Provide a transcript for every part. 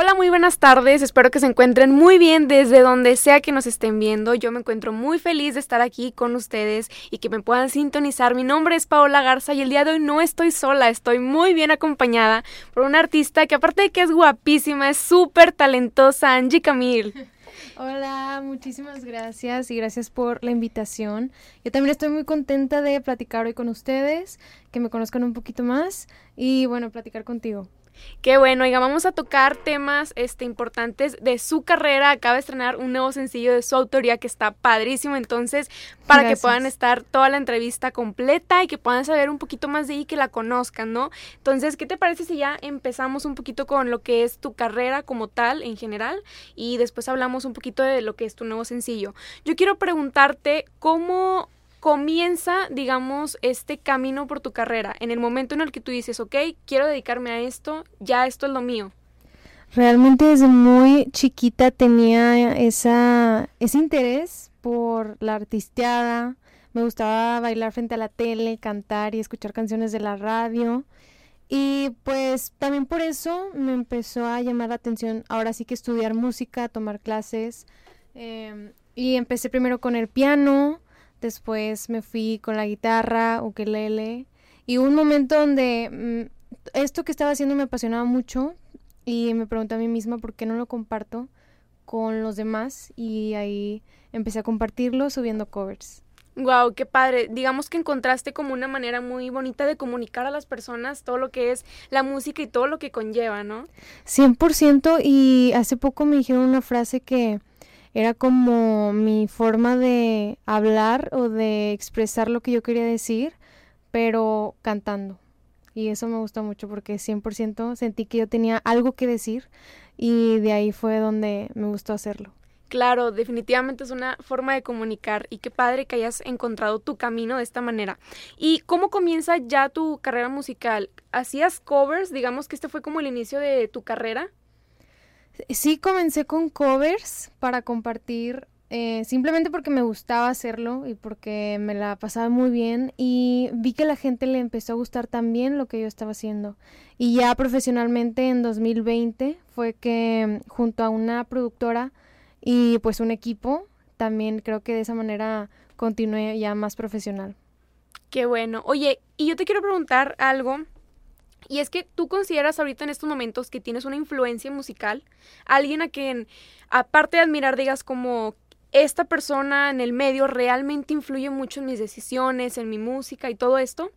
Hola, muy buenas tardes. Espero que se encuentren muy bien desde donde sea que nos estén viendo. Yo me encuentro muy feliz de estar aquí con ustedes y que me puedan sintonizar. Mi nombre es Paola Garza y el día de hoy no estoy sola, estoy muy bien acompañada por una artista que aparte de que es guapísima, es súper talentosa, Angie Camille. Hola, muchísimas gracias y gracias por la invitación. Yo también estoy muy contenta de platicar hoy con ustedes, que me conozcan un poquito más y bueno, platicar contigo. Qué bueno, oiga, vamos a tocar temas este, importantes de su carrera. Acaba de estrenar un nuevo sencillo de su autoría que está padrísimo. Entonces, para que puedan estar toda la entrevista completa y que puedan saber un poquito más de ella y que la conozcan, ¿no? Entonces, ¿qué te parece si ya empezamos un poquito con lo que es tu carrera como tal en general? Y después hablamos un poquito de lo que es tu nuevo sencillo. Yo quiero preguntarte cómo comienza, digamos, este camino por tu carrera? En el momento en el que tú dices, ok, quiero dedicarme a esto, ya esto es lo mío. Realmente desde muy chiquita tenía esa, ese interés por la artisteada. Me gustaba bailar frente a la tele, cantar y escuchar canciones de la radio. Y pues también por eso me empezó a llamar la atención ahora sí que estudiar música, tomar clases. Em, y empecé primero con el piano, después me fui con la guitarra, ukelele, y un momento donde mm, esto que estaba haciendo me apasionaba mucho y me pregunté a mí misma por qué no lo comparto con los demás y ahí empecé a compartirlo subiendo covers. Wow, qué padre. Digamos que encontraste como una manera muy bonita de comunicar a las personas todo lo que es la música y todo lo que conlleva, ¿no? 100% y hace poco me dijeron una frase que era como mi forma de hablar o de expresar lo que yo quería decir, pero cantando. Y eso me gusta mucho porque 100% sentí que yo tenía algo que decir y de ahí fue donde me gustó hacerlo. Claro, definitivamente es una forma de comunicar y qué padre que hayas encontrado tu camino de esta manera. ¿Y cómo comienza ya tu carrera musical? ¿Hacías covers? Digamos que este fue como el inicio de tu carrera. Sí, comencé con covers para compartir, eh, simplemente porque me gustaba hacerlo y porque me la pasaba muy bien y vi que la gente le empezó a gustar también lo que yo estaba haciendo. Y ya profesionalmente en 2020 fue que junto a una productora y pues un equipo, también creo que de esa manera continué ya más profesional. Qué bueno. Oye, y yo te quiero preguntar algo y es que tú consideras ahorita en estos momentos que tienes una influencia musical, alguien a quien, aparte de admirar, digas como esta persona en el medio realmente influye mucho en mis decisiones, en mi música y todo esto.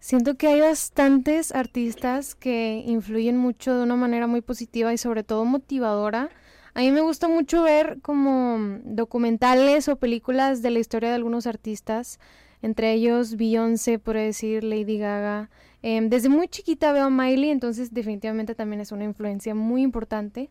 Siento que hay bastantes artistas que influyen mucho de una manera muy positiva y sobre todo motivadora. A mí me gusta mucho ver como documentales o películas de la historia de algunos artistas, entre ellos Beyoncé, por decir, Lady Gaga, Em, desde muy chiquita veo a Miley, entonces definitivamente también es una influencia muy importante.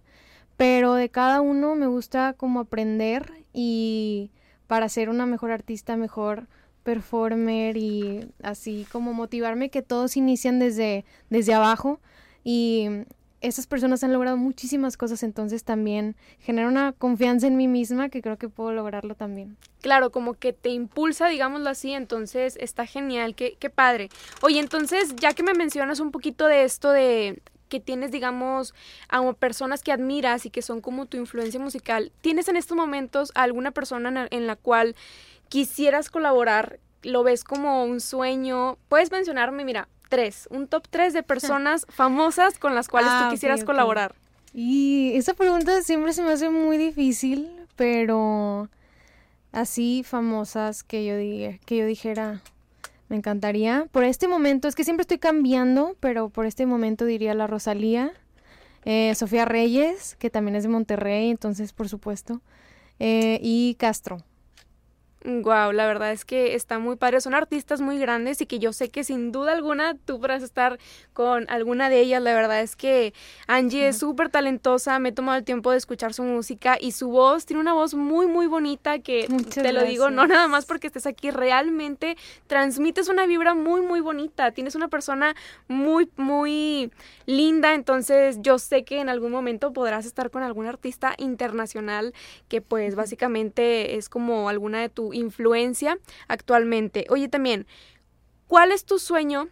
Pero de cada uno me gusta como aprender y para ser una mejor artista, mejor performer y así como motivarme que todos inician desde, desde abajo y esas personas han logrado muchísimas cosas, entonces también genera una confianza en mí misma que creo que puedo lograrlo también. Claro, como que te impulsa, digámoslo así, entonces está genial, qué, qué padre. Oye, entonces, ya que me mencionas un poquito de esto de que tienes, digamos, a personas que admiras y que son como tu influencia musical, ¿tienes en estos momentos alguna persona en la cual quisieras colaborar? ¿Lo ves como un sueño? Puedes mencionarme, mira, tres, un top tres de personas famosas con las cuales tú ah, quisieras colaborar. Y esa pregunta siempre se me hace muy difícil, pero así famosas que yo, diga, que yo dijera, me encantaría. Por este momento, es que siempre estoy cambiando, pero por este momento diría la Rosalía, eh, Sofía Reyes, que también es de Monterrey, entonces por supuesto, eh, y Castro. Wow, la verdad es que está muy padre. Son artistas muy grandes y que yo sé que sin duda alguna tú podrás estar con alguna de ellas. La verdad es que Angie es súper talentosa. Me he tomado el tiempo de escuchar su música y su voz tiene una voz muy, muy bonita que te lo digo, no nada más porque estés aquí, realmente transmites una vibra muy, muy bonita. Tienes una persona muy, muy linda. Entonces yo sé que en algún momento podrás estar con algún artista internacional que pues básicamente es como alguna de tu influencia actualmente. Oye, también, ¿cuál es tu sueño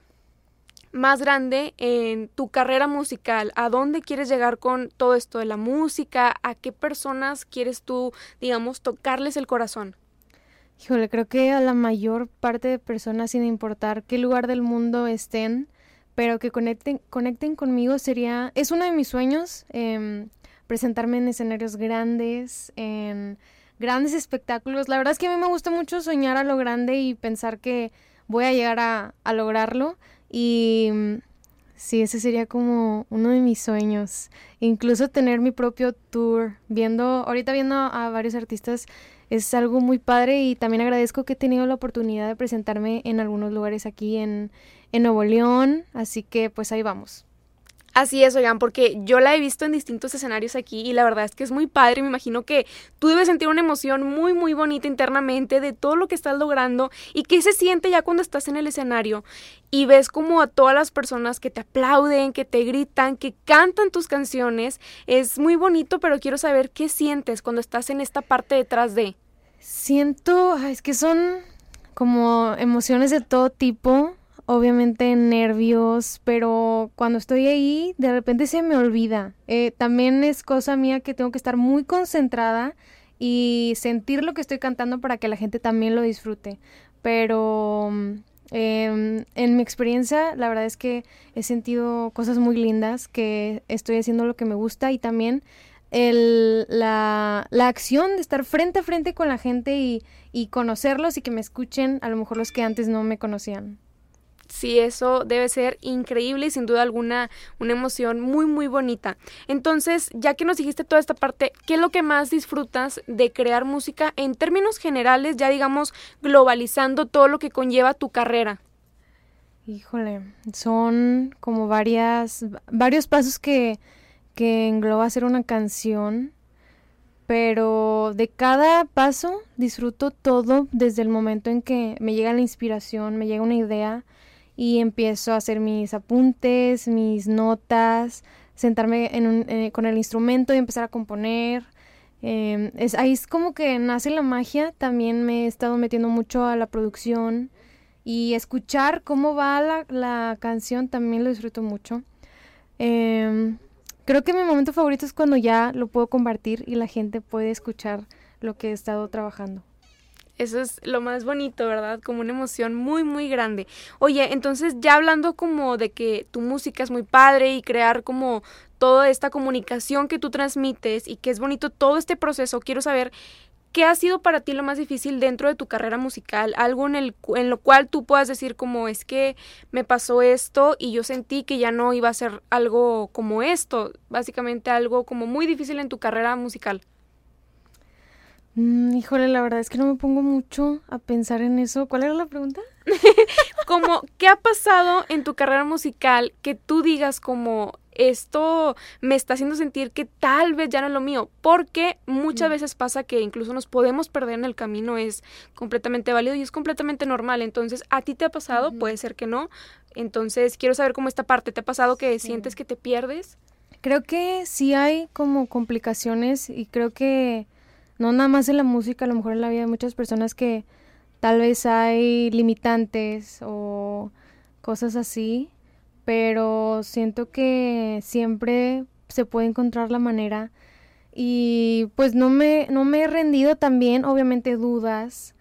más grande en tu carrera musical? ¿A dónde quieres llegar con todo esto de la música? ¿A qué personas quieres tú, digamos, tocarles el corazón? Híjole, creo que a la mayor parte de personas, sin importar qué lugar del mundo estén, pero que conecten, conmigo sería, es uno de mis sueños, em, presentarme en escenarios grandes, en grandes espectáculos. La verdad es que a mí me gusta mucho soñar a lo grande y pensar que voy a llegar a, a lograrlo. Y mm, sí, ese sería como uno de mis sueños. Incluso tener mi propio tour, viendo, ahorita viendo a varios artistas es algo muy padre y también agradezco que he tenido la oportunidad de presentarme en algunos lugares aquí en, en Nuevo León, así que pues ahí vamos. Así es, oigan, porque yo la he visto en distintos escenarios aquí y la verdad es que es muy padre. Me imagino que tú debes sentir una emoción muy, muy bonita internamente de todo lo que estás logrando y qué se siente ya cuando estás en el escenario y ves como a todas las personas que te aplauden, que te gritan, que cantan tus canciones. Es muy bonito, pero quiero saber qué sientes cuando estás en esta parte detrás de. Siento, es que son como emociones de todo tipo obviamente nervios, pero cuando estoy ahí de repente se me olvida. Eh, también es cosa mía que tengo que estar muy concentrada y sentir lo que estoy cantando para que la gente también lo disfrute. Pero em, en mi experiencia, la verdad es que he sentido cosas muy lindas, que estoy haciendo lo que me gusta y también la, la, acción de estar frente a frente con la gente y, y conocerlos y que me escuchen, a lo mejor los que antes no me conocían. Sí, eso debe ser increíble y sin duda alguna una emoción muy muy bonita. Entonces, ya que nos dijiste toda esta parte, ¿qué es lo que más disfrutas de crear música en términos generales, ya digamos globalizando todo lo que conlleva tu carrera? Híjole, son como varias varios pasos que que engloba hacer una canción, pero de cada paso disfruto todo desde el momento en que me llega la inspiración, me llega una idea y empiezo a hacer mis apuntes, mis notas, sentarme eh, con el instrumento y empezar a componer. Em, es, ahí es como que nace la magia. También me he estado metiendo mucho a la producción y escuchar cómo va la, la canción también lo disfruto mucho. Em, creo que mi momento favorito es cuando ya lo puedo compartir y la gente puede escuchar lo que he estado trabajando. Eso es lo más bonito, ¿verdad? Como una emoción muy, muy grande. Oye, entonces ya hablando como de que tu música es muy padre y crear como toda esta comunicación que tú transmites y que es bonito todo este proceso, quiero saber ¿qué ha sido para ti lo más difícil dentro de tu carrera musical? Algo en, el, en lo cual tú puedas decir como es que me pasó esto y yo sentí que ya no iba a ser algo como esto, básicamente algo como muy difícil en tu carrera musical. Mm, híjole, la verdad es que no me pongo mucho a pensar en eso. ¿Cuál era la pregunta? como, ¿qué ha pasado en tu carrera musical que tú digas como esto me está haciendo sentir que tal vez ya no es lo mío? Porque muchas mm. veces pasa que incluso nos podemos perder en el camino, es completamente válido y es completamente normal. Entonces, ¿a ti te ha pasado? Puede ser que no. Entonces, quiero saber cómo esta parte, ¿te ha pasado que sientes que te pierdes? Creo que sí hay como complicaciones y creo que no nada más en la música, a lo mejor en la vida de muchas personas que tal vez hay limitantes o cosas así, pero siento que siempre se puede encontrar la manera. Y pues no me, no me he rendido también, obviamente dudas,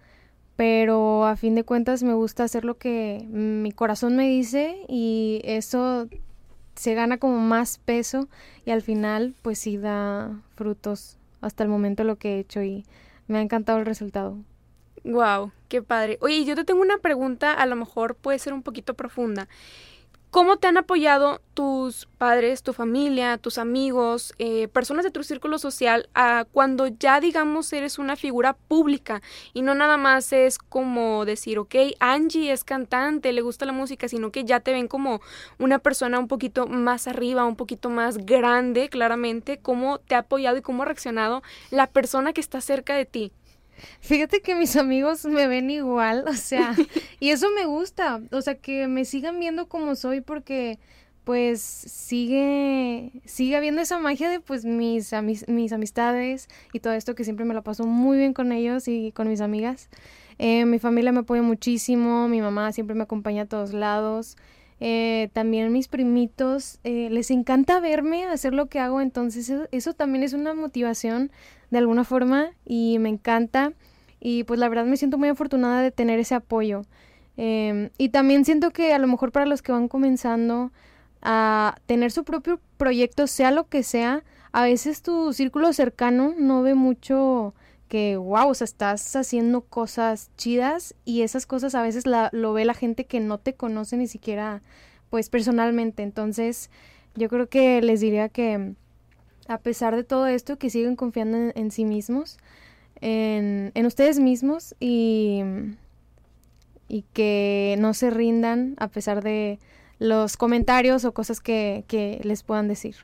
pero a fin de cuentas me gusta hacer lo que mi corazón me dice y eso se gana como más peso y al final pues sí da frutos hasta el momento lo que he hecho y me ha encantado el resultado. Wow, qué padre. Oye, yo te tengo una pregunta, a lo mejor puede ser un poquito profunda. ¿Cómo te han apoyado tus padres, tu familia, tus amigos, eh, personas de tu círculo social a cuando ya digamos eres una figura pública y no nada más es como decir, ok, Angie es cantante, le gusta la música, sino que ya te ven como una persona un poquito más arriba, un poquito más grande, claramente, cómo te ha apoyado y cómo ha reaccionado la persona que está cerca de ti? Fíjate que mis amigos me ven igual, o sea, y eso me gusta, o sea, que me sigan viendo como soy porque pues sigue sigue habiendo esa magia de pues mis mis amistades y todo esto que siempre me lo paso muy bien con ellos y con mis amigas. Eh, mi familia me apoya muchísimo, mi mamá siempre me acompaña a todos lados. Eh, también mis primitos eh, les encanta verme hacer lo que hago, entonces eso, también es una motivación de alguna forma y me encanta y pues la verdad me siento muy afortunada de tener ese apoyo. Em, y también siento que a lo mejor para los que van comenzando a tener su propio proyecto, sea lo que sea, a veces tu círculo cercano no ve mucho que, wow, o sea, estás haciendo cosas chidas y esas cosas a veces la, lo ve la gente que no te conoce ni siquiera, pues, personalmente. Entonces, yo creo que les diría que a pesar de todo esto, que siguen confiando en, sí mismos, en, en, ustedes mismos y, y que no se rindan a pesar de los comentarios o cosas que, que les puedan decir.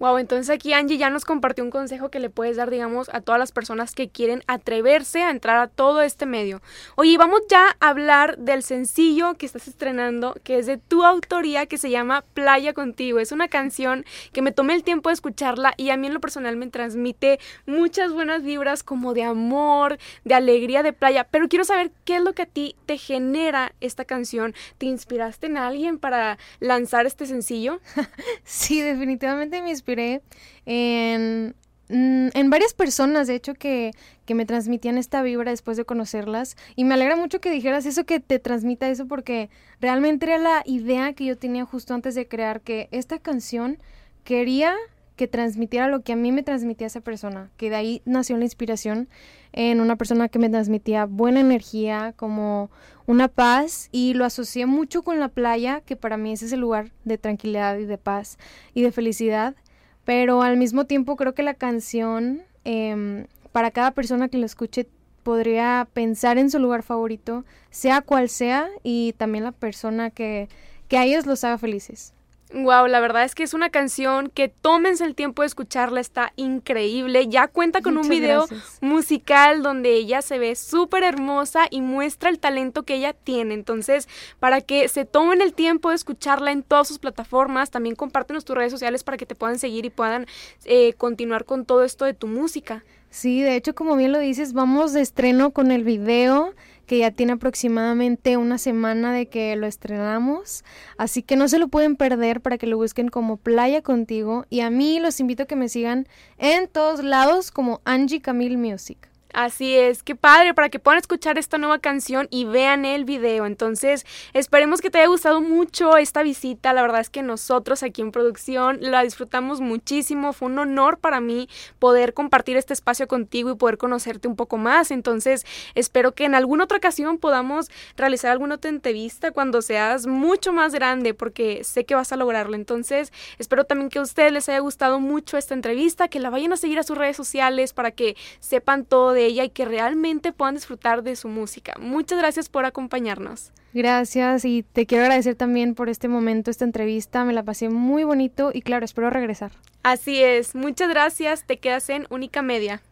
Wow, entonces aquí Angie ya nos compartió un consejo que le puedes dar, digamos, a todas las personas que quieren atreverse a entrar a todo este medio. Oye, vamos ya a hablar del sencillo que estás estrenando, que es de tu autoría, que se llama Playa Contigo. Es una canción que me tomé el tiempo de escucharla y a mí en lo personal me transmite muchas buenas vibras como de amor, de alegría de playa. Pero quiero saber qué es lo que a ti te genera esta canción. ¿Te inspiraste en alguien para lanzar este sencillo? sí, definitivamente me inspiré en, mm, en varias personas, de hecho, que, que me transmitían esta vibra después de conocerlas. Y me alegra mucho que dijeras eso, que te transmita eso, porque realmente era la idea que yo tenía justo antes de crear, que esta canción quería que transmitiera lo que a mí me transmitía esa persona, que de ahí nació la inspiración en una persona que me transmitía buena energía, como una paz, y lo asocié mucho con la playa, que para mí es ese lugar de tranquilidad y de paz y de felicidad pero al mismo tiempo creo que la canción, em, para cada persona que lo escuche, podría pensar en su lugar favorito, sea cual sea, y también la persona que, que a ellos los haga felices. Wow, la verdad es que es una canción que tómense el tiempo de escucharla, está increíble. Ya cuenta con un video musical donde ella se ve súper hermosa y muestra el talento que ella tiene. Entonces, para que se tomen el tiempo de escucharla en todas sus plataformas, también compártenos tus redes sociales para que te puedan seguir y puedan eh, continuar con todo esto de tu música. Sí, de hecho, como bien lo dices, vamos de estreno con el video que ya tiene aproximadamente una semana de que lo estrenamos, así que no se lo pueden perder para que lo busquen como Playa Contigo y a mí los invito a que me sigan en todos lados como Angie Camille Music. Así es, qué padre para que puedan escuchar esta nueva canción y vean el video. Entonces, esperemos que te haya gustado mucho esta visita. La verdad es que nosotros aquí en producción la disfrutamos muchísimo. Fue un honor para mí poder compartir este espacio contigo y poder conocerte un poco más. Entonces, espero que en alguna otra ocasión podamos realizar alguna otra entrevista cuando seas mucho más grande, porque sé que vas a lograrlo. Entonces, espero también que a ustedes les haya gustado mucho esta entrevista, que la vayan a seguir a sus redes sociales para que sepan todo de ella y que realmente puedan disfrutar de su música. Muchas gracias por acompañarnos. Gracias y te quiero agradecer también por este momento, esta entrevista. Me la pasé muy bonito y claro, espero regresar. Así es. Muchas gracias. Te quedas en Única Media.